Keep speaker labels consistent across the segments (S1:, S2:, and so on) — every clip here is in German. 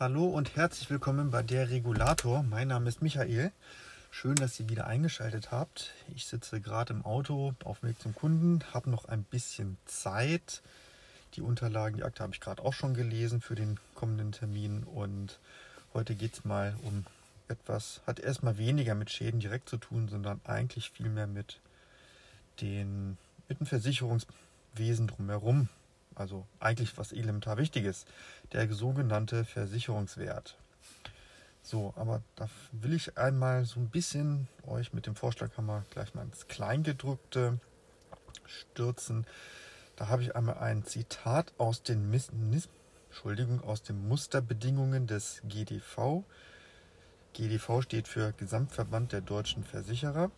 S1: Hallo und herzlich willkommen bei der Regulator. Mein Name ist Michael. Schön, dass ihr wieder eingeschaltet habt. Ich sitze gerade im Auto auf dem Weg zum Kunden, habe noch ein bisschen Zeit. Die Unterlagen, die Akte habe ich gerade auch schon gelesen für den kommenden Termin und heute geht es mal um etwas, hat erstmal weniger mit Schäden direkt zu tun, sondern eigentlich viel mehr mit, den, mit dem Versicherungswesen drumherum. Also eigentlich was elementar wichtig ist, der sogenannte Versicherungswert. So, aber da will ich einmal so ein bisschen euch mit dem Vorschlaghammer gleich mal ins Kleingedrückte stürzen. Da habe ich einmal ein Zitat aus den, Mis Entschuldigung, aus den Musterbedingungen des GDV. GDV steht für Gesamtverband der deutschen Versicherer.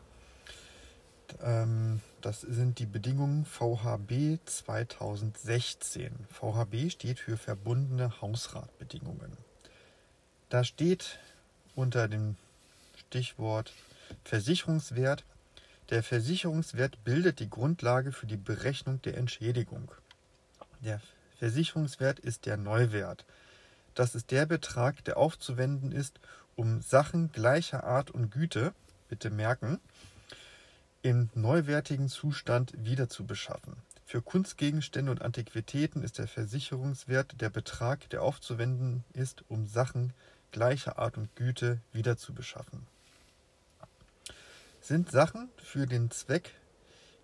S1: Ähm, das sind die Bedingungen VHB 2016. VHB steht für verbundene Hausratbedingungen. Da steht unter dem Stichwort Versicherungswert, der Versicherungswert bildet die Grundlage für die Berechnung der Entschädigung. Der Versicherungswert ist der Neuwert. Das ist der Betrag, der aufzuwenden ist, um Sachen gleicher Art und Güte, bitte merken, im neuwertigen Zustand wiederzubeschaffen. Für Kunstgegenstände und Antiquitäten ist der Versicherungswert der Betrag, der aufzuwenden ist, um Sachen gleicher Art und Güte wiederzubeschaffen. Sind Sachen für den Zweck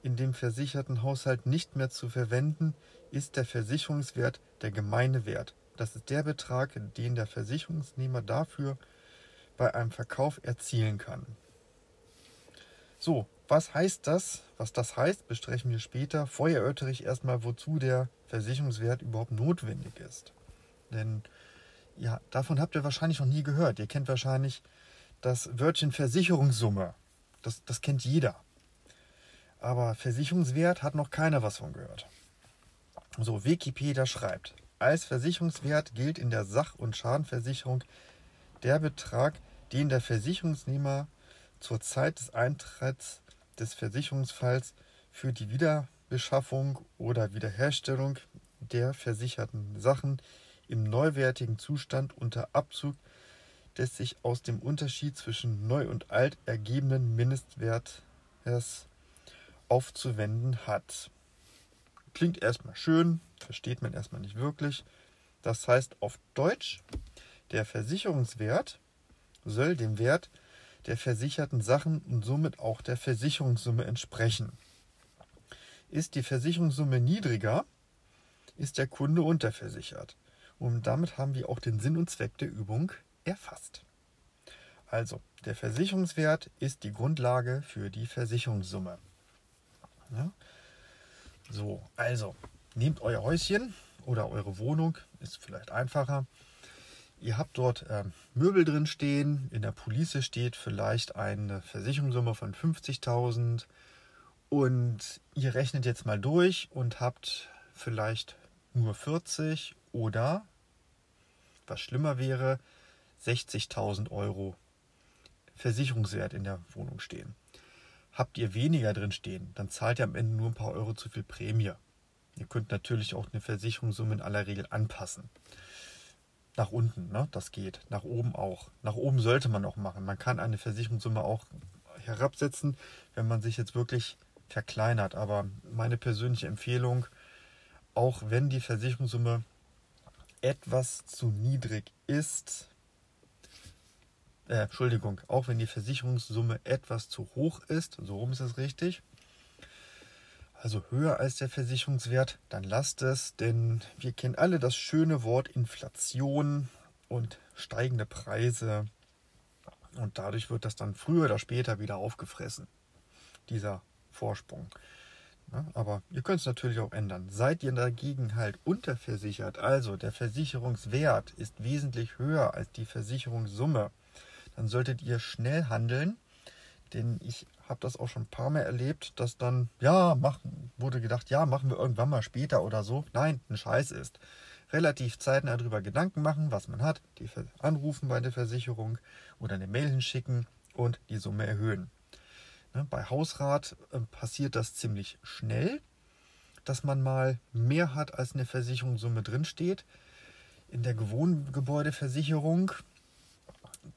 S1: in dem versicherten Haushalt nicht mehr zu verwenden, ist der Versicherungswert der gemeine Wert. Das ist der Betrag, den der Versicherungsnehmer dafür bei einem Verkauf erzielen kann. So, was heißt das? Was das heißt, besprechen wir später. Vorher erörtere ich erstmal, wozu der Versicherungswert überhaupt notwendig ist. Denn ja, davon habt ihr wahrscheinlich noch nie gehört. Ihr kennt wahrscheinlich das Wörtchen Versicherungssumme. Das, das kennt jeder. Aber Versicherungswert hat noch keiner was von gehört. So, Wikipedia schreibt, als Versicherungswert gilt in der Sach- und Schadenversicherung der Betrag, den der Versicherungsnehmer zur Zeit des Eintritts des Versicherungsfalls für die Wiederbeschaffung oder Wiederherstellung der versicherten Sachen im neuwertigen Zustand unter Abzug des sich aus dem Unterschied zwischen neu und alt ergebenden Mindestwertes aufzuwenden hat. Klingt erstmal schön, versteht man erstmal nicht wirklich. Das heißt auf Deutsch, der Versicherungswert soll dem Wert der versicherten Sachen und somit auch der Versicherungssumme entsprechen. Ist die Versicherungssumme niedriger, ist der Kunde unterversichert. Und damit haben wir auch den Sinn und Zweck der Übung erfasst. Also, der Versicherungswert ist die Grundlage für die Versicherungssumme. Ja? So, also, nehmt euer Häuschen oder eure Wohnung, ist vielleicht einfacher. Ihr habt dort äh, Möbel drin stehen, in der Police steht vielleicht eine Versicherungssumme von 50.000 und ihr rechnet jetzt mal durch und habt vielleicht nur 40 oder, was schlimmer wäre, 60.000 Euro Versicherungswert in der Wohnung stehen. Habt ihr weniger drin stehen, dann zahlt ihr am Ende nur ein paar Euro zu viel Prämie. Ihr könnt natürlich auch eine Versicherungssumme in aller Regel anpassen. Nach unten, ne? das geht. Nach oben auch. Nach oben sollte man auch machen. Man kann eine Versicherungssumme auch herabsetzen, wenn man sich jetzt wirklich verkleinert. Aber meine persönliche Empfehlung, auch wenn die Versicherungssumme etwas zu niedrig ist, äh, Entschuldigung, auch wenn die Versicherungssumme etwas zu hoch ist, so rum ist es richtig, also höher als der Versicherungswert, dann lasst es, denn wir kennen alle das schöne Wort Inflation und steigende Preise und dadurch wird das dann früher oder später wieder aufgefressen, dieser Vorsprung. Ja, aber ihr könnt es natürlich auch ändern. Seid ihr dagegen halt unterversichert, also der Versicherungswert ist wesentlich höher als die Versicherungssumme, dann solltet ihr schnell handeln, denn ich habe das auch schon ein paar Mal erlebt, dass dann, ja, mach, wurde gedacht, ja, machen wir irgendwann mal später oder so. Nein, ein Scheiß ist. Relativ zeitnah darüber Gedanken machen, was man hat, die anrufen bei der Versicherung oder eine Mail hinschicken und die Summe erhöhen. Ne, bei Hausrat äh, passiert das ziemlich schnell, dass man mal mehr hat, als eine Versicherungssumme drinsteht. In der Wohngebäudeversicherung,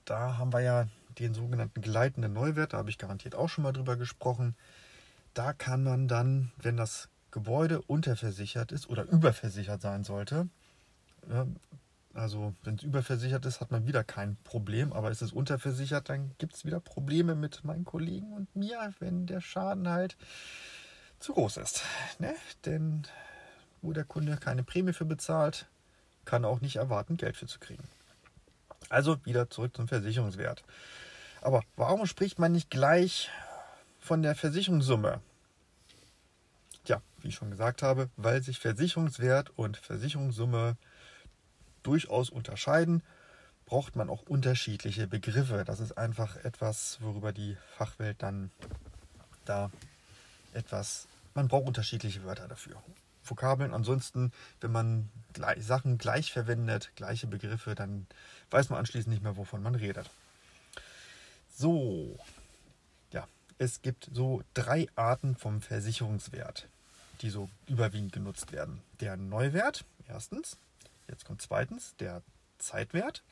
S1: da haben wir ja den sogenannten gleitenden Neuwert, da habe ich garantiert auch schon mal drüber gesprochen. Da kann man dann, wenn das Gebäude unterversichert ist oder überversichert sein sollte, also wenn es überversichert ist, hat man wieder kein Problem, aber ist es unterversichert, dann gibt es wieder Probleme mit meinen Kollegen und mir, wenn der Schaden halt zu groß ist. Ne? Denn wo der Kunde keine Prämie für bezahlt, kann er auch nicht erwarten, Geld für zu kriegen. Also wieder zurück zum Versicherungswert. Aber warum spricht man nicht gleich von der Versicherungssumme? Tja, wie ich schon gesagt habe, weil sich Versicherungswert und Versicherungssumme durchaus unterscheiden, braucht man auch unterschiedliche Begriffe. Das ist einfach etwas, worüber die Fachwelt dann da etwas, man braucht unterschiedliche Wörter dafür. Vokabeln. Ansonsten, wenn man Sachen gleich verwendet, gleiche Begriffe, dann weiß man anschließend nicht mehr, wovon man redet. So, ja, es gibt so drei Arten vom Versicherungswert, die so überwiegend genutzt werden. Der Neuwert, erstens. Jetzt kommt zweitens der Zeitwert.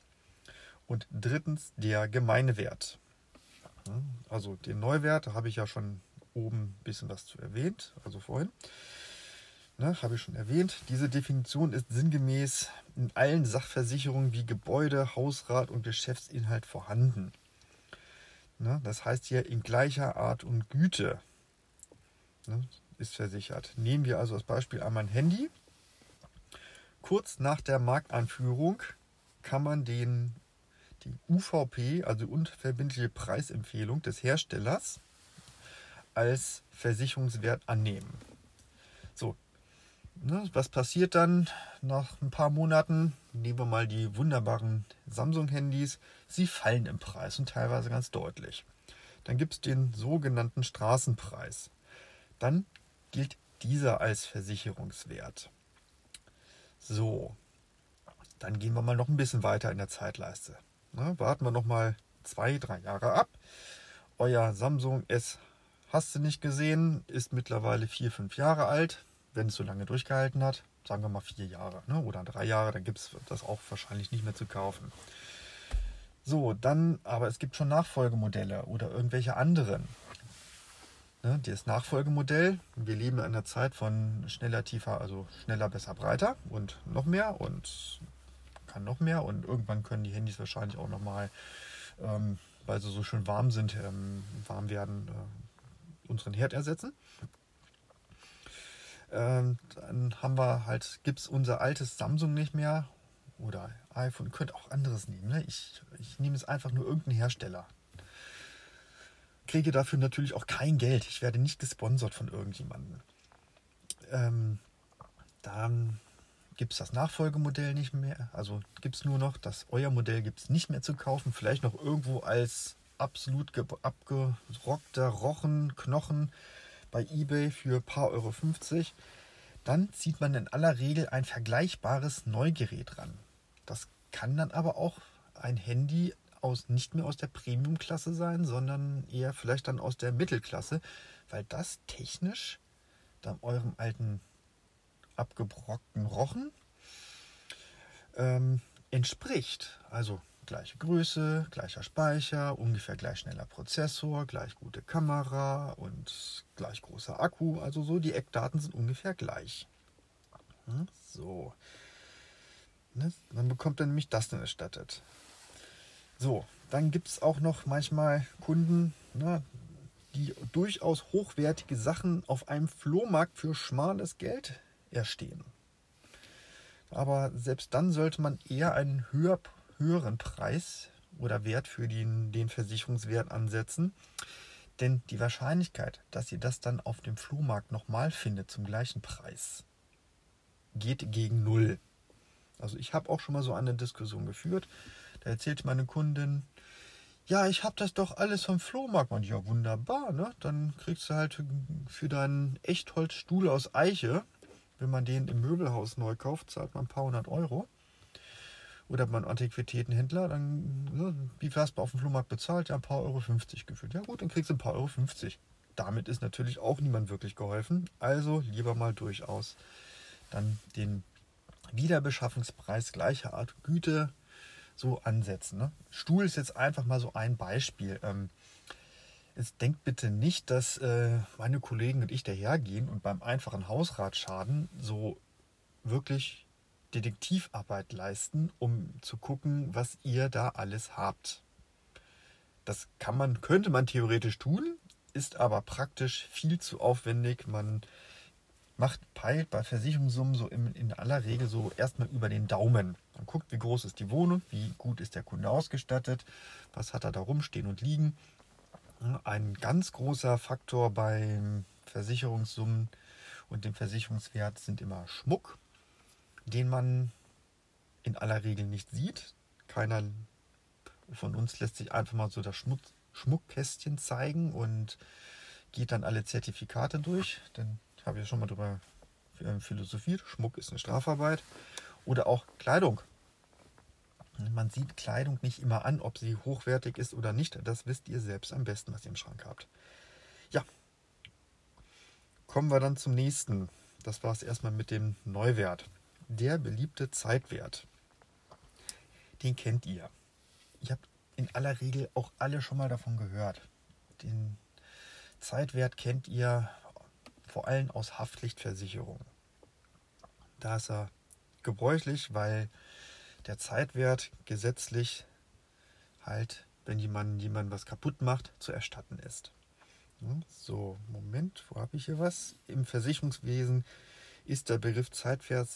S1: Und drittens der Gemeinewert. Also den Neuwert habe ich ja schon oben ein bisschen was zu erwähnt, also vorhin ne, habe ich schon erwähnt. Diese Definition ist sinngemäß in allen Sachversicherungen wie Gebäude, Hausrat und Geschäftsinhalt vorhanden. Ne, das heißt hier in gleicher Art und Güte ne, ist versichert. Nehmen wir also als Beispiel einmal ein Handy. Kurz nach der Markteinführung kann man den, die UVP, also unverbindliche Preisempfehlung des Herstellers, als Versicherungswert annehmen. Ne, was passiert dann nach ein paar Monaten? Nehmen wir mal die wunderbaren Samsung-Handys. Sie fallen im Preis und teilweise ganz deutlich. Dann gibt es den sogenannten Straßenpreis. Dann gilt dieser als Versicherungswert. So, dann gehen wir mal noch ein bisschen weiter in der Zeitleiste. Ne, warten wir noch mal zwei, drei Jahre ab. Euer Samsung S hast du nicht gesehen, ist mittlerweile vier, fünf Jahre alt wenn es so lange durchgehalten hat, sagen wir mal vier Jahre ne, oder drei Jahre, dann gibt es das auch wahrscheinlich nicht mehr zu kaufen. So, dann, aber es gibt schon Nachfolgemodelle oder irgendwelche anderen. Ne, das Nachfolgemodell, wir leben in einer Zeit von schneller, tiefer, also schneller, besser, breiter und noch mehr und kann noch mehr und irgendwann können die Handys wahrscheinlich auch nochmal, ähm, weil sie so schön warm sind, ähm, warm werden, äh, unseren Herd ersetzen. Ähm, dann haben wir halt, gibt es unser altes Samsung nicht mehr oder iPhone, könnt auch anderes nehmen. Ne? Ich, ich nehme es einfach nur irgendeinen Hersteller. Kriege dafür natürlich auch kein Geld. Ich werde nicht gesponsert von irgendjemandem. Ähm, dann gibt es das Nachfolgemodell nicht mehr. Also gibt es nur noch, das euer Modell gibt es nicht mehr zu kaufen. Vielleicht noch irgendwo als absolut abgerockter Rochen, Knochen bei eBay für ein paar Euro 50, dann zieht man in aller Regel ein vergleichbares Neugerät ran. Das kann dann aber auch ein Handy aus, nicht mehr aus der Premium-Klasse sein, sondern eher vielleicht dann aus der Mittelklasse, weil das technisch dann eurem alten abgebrockten Rochen ähm, entspricht. Also gleiche Größe, gleicher Speicher, ungefähr gleich schneller Prozessor, gleich gute Kamera und gleich großer Akku. Also so, die Eckdaten sind ungefähr gleich. Hm, so. Ne, dann bekommt er nämlich das dann erstattet. So, dann gibt es auch noch manchmal Kunden, ne, die durchaus hochwertige Sachen auf einem Flohmarkt für schmales Geld erstehen. Aber selbst dann sollte man eher einen höher höheren Preis oder Wert für den, den Versicherungswert ansetzen. Denn die Wahrscheinlichkeit, dass ihr das dann auf dem Flohmarkt nochmal findet zum gleichen Preis, geht gegen Null. Also ich habe auch schon mal so eine Diskussion geführt. Da erzählte meine Kundin, ja, ich habe das doch alles vom Flohmarkt. Und ja, wunderbar, ne? Dann kriegst du halt für deinen Echtholzstuhl aus Eiche, wenn man den im Möbelhaus neu kauft, zahlt man ein paar hundert Euro oder beim Antiquitätenhändler, dann, ne, wie du auf dem Flohmarkt bezahlt? Ja, ein paar Euro 50 gefühlt. Ja gut, dann kriegst du ein paar Euro 50. Damit ist natürlich auch niemand wirklich geholfen. Also lieber mal durchaus dann den Wiederbeschaffungspreis gleicher Art Güte so ansetzen. Ne? Stuhl ist jetzt einfach mal so ein Beispiel. Ähm, jetzt denkt bitte nicht, dass äh, meine Kollegen und ich dahergehen und beim einfachen Hausratschaden so wirklich Detektivarbeit leisten, um zu gucken, was ihr da alles habt. Das kann man, könnte man theoretisch tun, ist aber praktisch viel zu aufwendig. Man macht, peilt bei Versicherungssummen so in, in aller Regel so erstmal über den Daumen. Man guckt, wie groß ist die Wohnung, wie gut ist der Kunde ausgestattet, was hat er da rumstehen und liegen. Ein ganz großer Faktor beim Versicherungssummen und dem Versicherungswert sind immer Schmuck, den man in aller Regel nicht sieht. Keiner von uns lässt sich einfach mal so das Schmuck, Schmuckkästchen zeigen und geht dann alle Zertifikate durch. Ich habe ja schon mal darüber äh, philosophiert. Schmuck ist eine Strafarbeit. Oder auch Kleidung. Man sieht Kleidung nicht immer an, ob sie hochwertig ist oder nicht. Das wisst ihr selbst am besten, was ihr im Schrank habt. Ja, kommen wir dann zum nächsten. Das war es erstmal mit dem Neuwert. Der beliebte Zeitwert. Den kennt ihr. Ihr habt in aller Regel auch alle schon mal davon gehört. Den Zeitwert kennt ihr vor allem aus Haftpflichtversicherungen. Da ist er gebräuchlich, weil der Zeitwert gesetzlich halt, wenn jemand, jemand was kaputt macht, zu erstatten ist. So, Moment, wo habe ich hier was? Im Versicherungswesen ist der Begriff Zeitwert,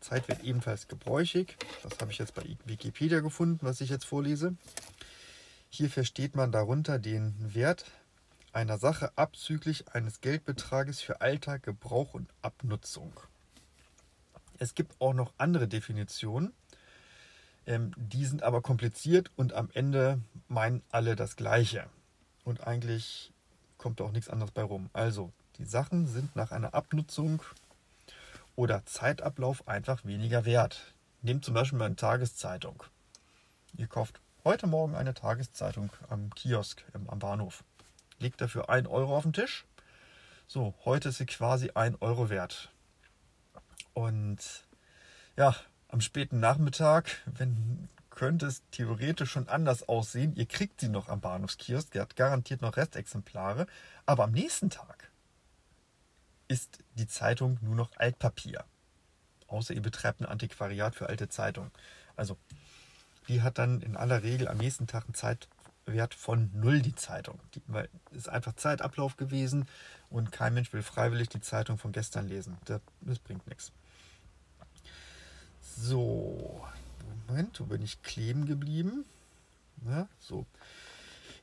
S1: Zeitwert ebenfalls gebräuchig. Das habe ich jetzt bei Wikipedia gefunden, was ich jetzt vorlese. Hier versteht man darunter den Wert einer Sache abzüglich eines Geldbetrages für Alter, Gebrauch und Abnutzung. Es gibt auch noch andere Definitionen, ähm, die sind aber kompliziert und am Ende meinen alle das Gleiche. Und eigentlich kommt auch nichts anderes bei rum. Also, die Sachen sind nach einer Abnutzung oder Zeitablauf einfach weniger wert. Nehmt zum Beispiel mal eine Tageszeitung. Ihr kauft heute Morgen eine Tageszeitung am Kiosk am Bahnhof legt dafür 1 Euro auf den Tisch. So, heute ist sie quasi 1 Euro wert. Und ja, am späten Nachmittag, wenn könnte es theoretisch schon anders aussehen. Ihr kriegt sie noch am Bahnhofskiosk, ihr habt garantiert noch Restexemplare, aber am nächsten Tag ist die Zeitung nur noch Altpapier. Außer ihr betreibt ein Antiquariat für alte Zeitungen. Also, die hat dann in aller Regel am nächsten Tag ein Zeit, Wert von null die Zeitung. Die, weil es ist einfach Zeitablauf gewesen und kein Mensch will freiwillig die Zeitung von gestern lesen. Das, das bringt nichts. So, Moment, wo bin ich kleben geblieben? Ja, so.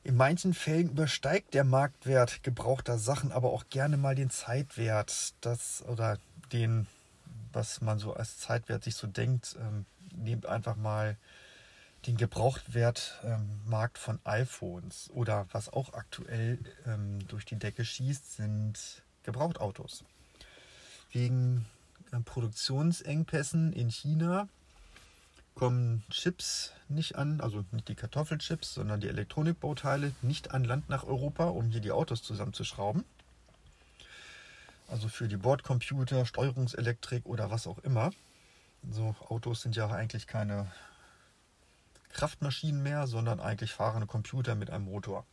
S1: In manchen Fällen übersteigt der Marktwert gebrauchter Sachen aber auch gerne mal den Zeitwert. Das oder den, was man so als Zeitwert sich so denkt. Ähm, nehmt einfach mal den Gebrauchtwertmarkt ähm, von iPhones oder was auch aktuell ähm, durch die Decke schießt, sind Gebrauchtautos. Wegen äh, Produktionsengpässen in China kommen Chips nicht an, also nicht die Kartoffelchips, sondern die Elektronikbauteile nicht an Land nach Europa, um hier die Autos zusammenzuschrauben. Also für die Bordcomputer, Steuerungselektrik oder was auch immer. So Autos sind ja eigentlich keine Kraftmaschinen mehr, sondern eigentlich fahrende Computer mit einem Motor.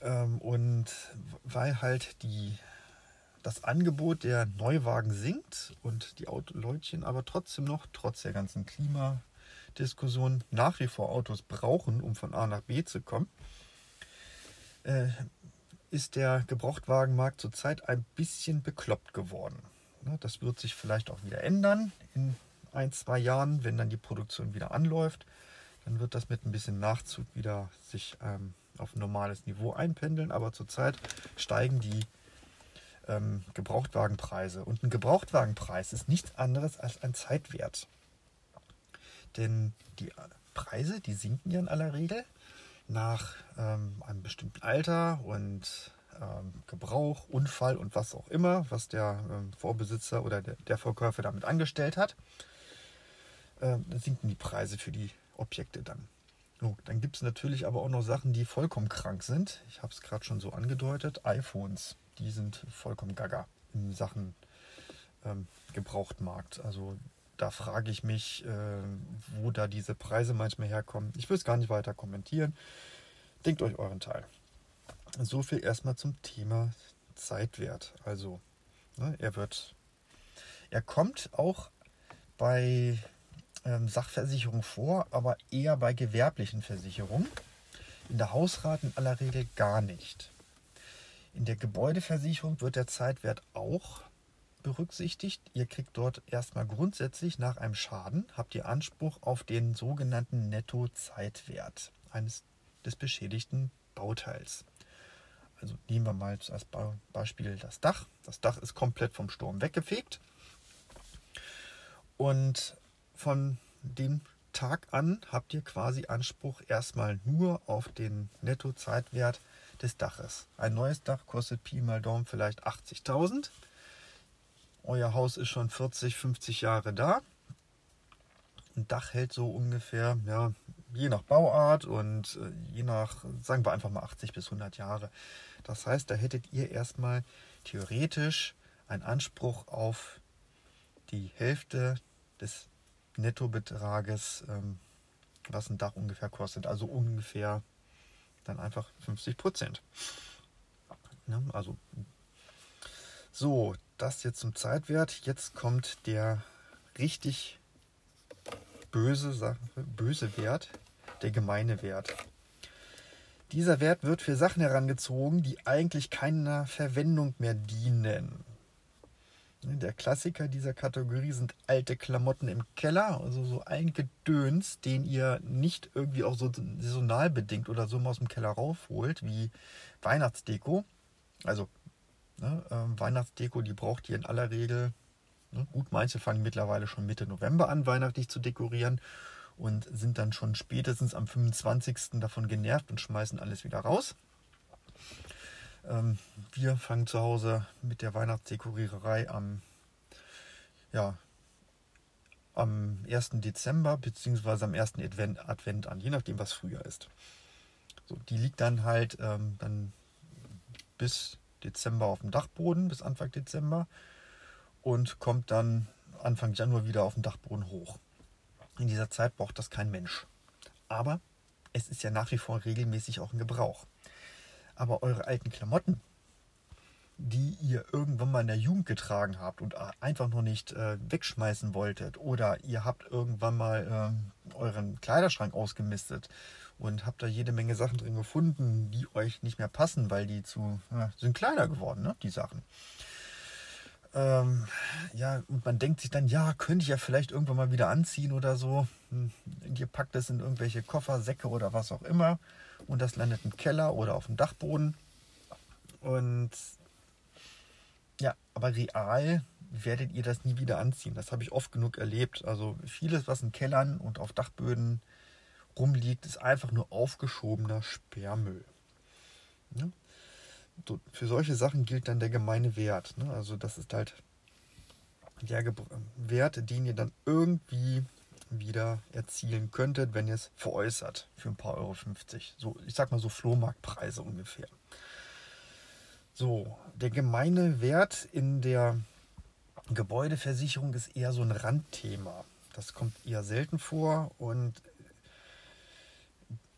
S1: Ähm, und weil halt die, das Angebot der Neuwagen sinkt und die Autoleutchen aber trotzdem noch, trotz der ganzen Klimadiskussion, nach wie vor Autos brauchen, um von A nach B zu kommen, äh, ist der Gebrauchtwagenmarkt zurzeit ein bisschen bekloppt geworden. Ne, das wird sich vielleicht auch wieder ändern in ein, zwei Jahren, wenn dann die Produktion wieder anläuft, dann wird das mit ein bisschen Nachzug wieder sich ähm, auf ein normales Niveau einpendeln. Aber zurzeit steigen die ähm, Gebrauchtwagenpreise. Und ein Gebrauchtwagenpreis ist nichts anderes als ein Zeitwert. Denn die Preise, die sinken ja in aller Regel nach ähm, einem bestimmten Alter und ähm, Gebrauch, Unfall und was auch immer, was der ähm, Vorbesitzer oder der, der Verkäufer damit angestellt hat äh, sinken die Preise für die Objekte dann. So, dann gibt es natürlich aber auch noch Sachen, die vollkommen krank sind. Ich habe es gerade schon so angedeutet. iPhones, die sind vollkommen gaga in Sachen ähm, Gebrauchtmarkt. Also da frage ich mich, äh, wo da diese Preise manchmal herkommen. Ich will es gar nicht weiter kommentieren. Denkt euch euren Teil. So viel erstmal zum Thema Zeitwert. Also, ne, er wird, er kommt auch bei ähm, Sachversicherungen vor, aber eher bei gewerblichen Versicherungen. In der Hausrat in aller Regel gar nicht. In der Gebäudeversicherung wird der Zeitwert auch berücksichtigt. Ihr kriegt dort erstmal grundsätzlich nach einem Schaden, habt ihr Anspruch auf den sogenannten Nettozeitwert eines des beschädigten Bauteils. Also nehmen wir mal als Beispiel das Dach. Das Dach ist komplett vom Sturm weggefegt. Und von dem Tag an habt ihr quasi Anspruch erstmal nur auf den Nettozeitwert des Daches. Ein neues Dach kostet Pi mal Daumen vielleicht 80.000. Euer Haus ist schon 40, 50 Jahre da. Ein Dach hält so ungefähr, ja, je nach Bauart und äh, je nach, sagen wir einfach mal 80 bis 100 Jahre. Das heißt, da hättet ihr erstmal theoretisch einen Anspruch auf die Hälfte des Nettobetrages, ähm, was ein Dach ungefähr kostet. Also ungefähr dann einfach 50 Prozent. Ja, also so, das jetzt zum Zeitwert. Jetzt kommt der richtig böse, böse Wert, der gemeine Wert. Dieser Wert wird für Sachen herangezogen, die eigentlich keiner Verwendung mehr dienen. Der Klassiker dieser Kategorie sind alte Klamotten im Keller, also so ein Gedöns, den ihr nicht irgendwie auch so saisonal bedingt oder so mal aus dem Keller raufholt, wie Weihnachtsdeko. Also ne, äh, Weihnachtsdeko, die braucht ihr in aller Regel. Ne, gut, manche fangen mittlerweile schon Mitte November an, weihnachtlich zu dekorieren und sind dann schon spätestens am 25. davon genervt und schmeißen alles wieder raus. Ähm, wir fangen zu Hause mit der Weihnachtsdekoriererei am, ja, am 1. Dezember bzw. am 1. Advent, Advent an, je nachdem, was früher ist. So, die liegt dann halt ähm, dann bis Dezember auf dem Dachboden, bis Anfang Dezember und kommt dann Anfang Januar wieder auf dem Dachboden hoch. In dieser Zeit braucht das kein Mensch. Aber es ist ja nach wie vor regelmäßig auch in Gebrauch. Aber eure alten Klamotten, die ihr irgendwann mal in der Jugend getragen habt und einfach noch nicht äh, wegschmeißen wolltet, oder ihr habt irgendwann mal äh, euren Kleiderschrank ausgemistet und habt da jede Menge Sachen drin gefunden, die euch nicht mehr passen, weil die zu ja, sind kleiner geworden, ne? Die Sachen. Ähm, ja, und man denkt sich dann, ja, könnte ich ja vielleicht irgendwann mal wieder anziehen oder so. Hm, ihr packt es in irgendwelche Koffer, Säcke oder was auch immer und das landet im Keller oder auf dem Dachboden. Und ja, aber real werdet ihr das nie wieder anziehen. Das habe ich oft genug erlebt. Also vieles, was in Kellern und auf Dachböden rumliegt, ist einfach nur aufgeschobener Sperrmüll. Ja? So, für solche Sachen gilt dann der gemeine Wert. Ne? Also das ist halt der Ge Wert, den ihr dann irgendwie wieder erzielen könntet, wenn ihr es veräußert für ein paar Euro 50. So, ich sag mal so Flohmarktpreise ungefähr. So, der gemeine Wert in der Gebäudeversicherung ist eher so ein Randthema. Das kommt eher selten vor und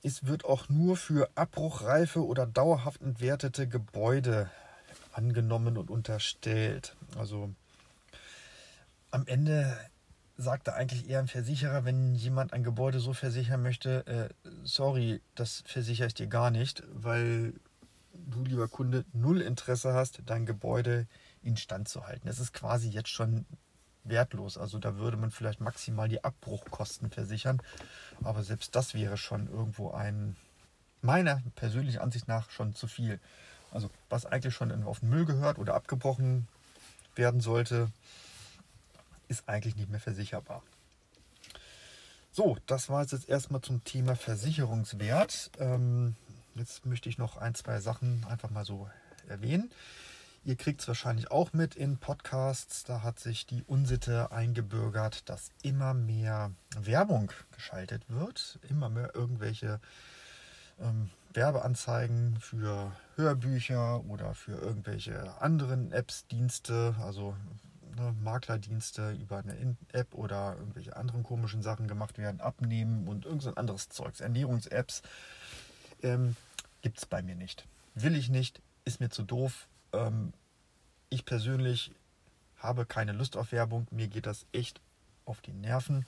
S1: es wird auch nur für abbruchreife oder dauerhaft entwertete Gebäude angenommen und unterstellt. Also am Ende sagt da eigentlich eher ein Versicherer, wenn jemand ein Gebäude so versichern möchte, äh, sorry, das versichere ich dir gar nicht, weil du, lieber Kunde, null Interesse hast, dein Gebäude instand zu halten. Es ist quasi jetzt schon wertlos. Also da würde man vielleicht maximal die Abbruchkosten versichern. Aber selbst das wäre schon irgendwo ein, meiner persönlichen Ansicht nach, schon zu viel. Also was eigentlich schon auf den Müll gehört oder abgebrochen werden sollte, ist eigentlich nicht mehr versicherbar. So, das war es jetzt erstmal zum Thema Versicherungswert. Ähm, jetzt möchte ich noch ein, zwei Sachen einfach mal so erwähnen. Ihr kriegt es wahrscheinlich auch mit in Podcasts. Da hat sich die Unsitte eingebürgert, dass immer mehr Werbung geschaltet wird. Immer mehr irgendwelche ähm, Werbeanzeigen für Hörbücher oder für irgendwelche anderen Apps, Dienste. Also ne, Maklerdienste über eine App oder irgendwelche anderen komischen Sachen gemacht werden, abnehmen und irgendein anderes Zeugs, Ernährungs-Apps, ähm, gibt es bei mir nicht. Will ich nicht, ist mir zu doof. Ähm, ich persönlich habe keine Lust auf Werbung. Mir geht das echt auf die Nerven.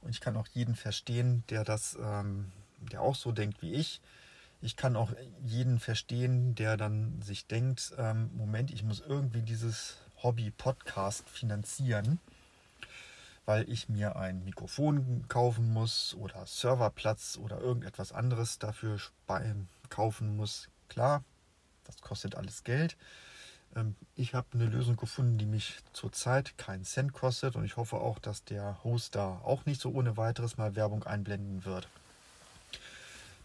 S1: Und ich kann auch jeden verstehen, der das, ähm, der auch so denkt wie ich. Ich kann auch jeden verstehen, der dann sich denkt, ähm, Moment, ich muss irgendwie dieses Hobby-Podcast finanzieren, weil ich mir ein Mikrofon kaufen muss oder Serverplatz oder irgendetwas anderes dafür kaufen muss. Klar, das kostet alles Geld. Ähm, ich habe eine Lösung gefunden, die mich zurzeit keinen Cent kostet und ich hoffe auch, dass der Host da auch nicht so ohne weiteres mal Werbung einblenden wird.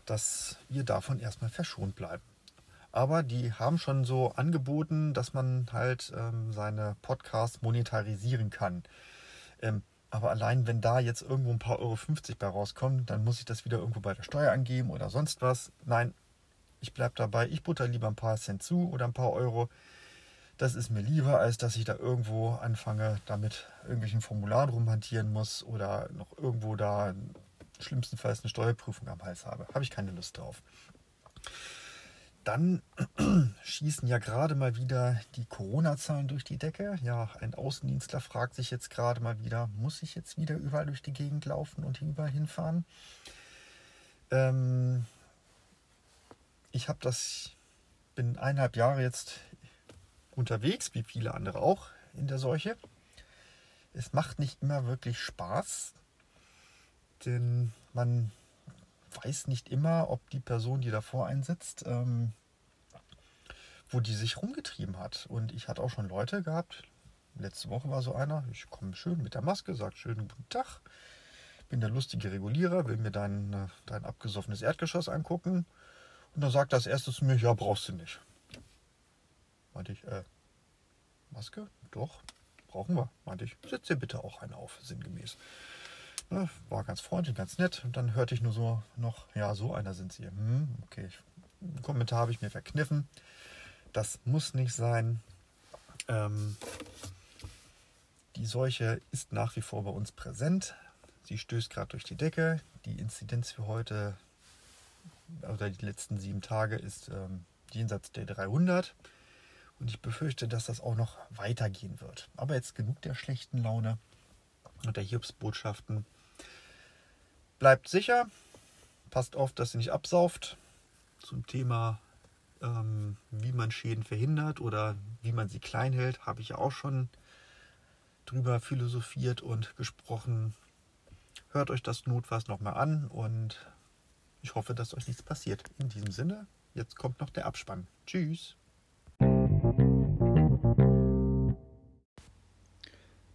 S1: Dass wir davon erstmal verschont bleiben. Aber die haben schon so angeboten, dass man halt ähm, seine Podcasts monetarisieren kann. Ähm, aber allein wenn da jetzt irgendwo ein paar Euro 50 bei rauskommen, dann muss ich das wieder irgendwo bei der Steuer angeben oder sonst was. Nein, ich bleibe dabei. Ich butter lieber ein paar Cent zu oder ein paar Euro. Das ist mir lieber, als dass ich da irgendwo anfange, damit irgendwelchen Formularen rumhantieren muss oder noch irgendwo da schlimmstenfalls eine Steuerprüfung am Hals habe. Habe ich keine Lust drauf. Dann schießen ja gerade mal wieder die Corona-Zahlen durch die Decke. Ja, ein Außendienstler fragt sich jetzt gerade mal wieder, muss ich jetzt wieder überall durch die Gegend laufen und überall hinfahren? Ähm, ich habe das, bin eineinhalb Jahre jetzt unterwegs, wie viele andere auch in der Seuche. Es macht nicht immer wirklich Spaß, denn man weiß nicht immer, ob die Person, die davor einsitzt, ähm, wo die sich rumgetrieben hat. Und ich hatte auch schon Leute gehabt, letzte Woche war so einer, ich komme schön mit der Maske, sagt schönen guten Tag, bin der lustige Regulierer, will mir dein, äh, dein abgesoffenes Erdgeschoss angucken. Und dann sagt das erste zu mir, ja, brauchst du nicht. Meinte ich, äh, Maske? Doch, brauchen wir. Meinte ich, setz dir bitte auch eine auf, sinngemäß. War ganz freundlich, ganz nett. Und dann hörte ich nur so noch, ja, so einer sind sie. Hm, okay, einen Kommentar habe ich mir verkniffen. Das muss nicht sein. Ähm, die Seuche ist nach wie vor bei uns präsent. Sie stößt gerade durch die Decke. Die Inzidenz für heute oder die letzten sieben Tage ist ähm, jenseits der 300. Und ich befürchte, dass das auch noch weitergehen wird. Aber jetzt genug der schlechten Laune und der Hiobsbotschaften. Bleibt sicher, passt auf, dass ihr nicht absauft. Zum Thema, ähm, wie man Schäden verhindert oder wie man sie klein hält, habe ich ja auch schon drüber philosophiert und gesprochen. Hört euch das notfalls nochmal an und ich hoffe, dass euch nichts passiert. In diesem Sinne, jetzt kommt noch der Abspann. Tschüss.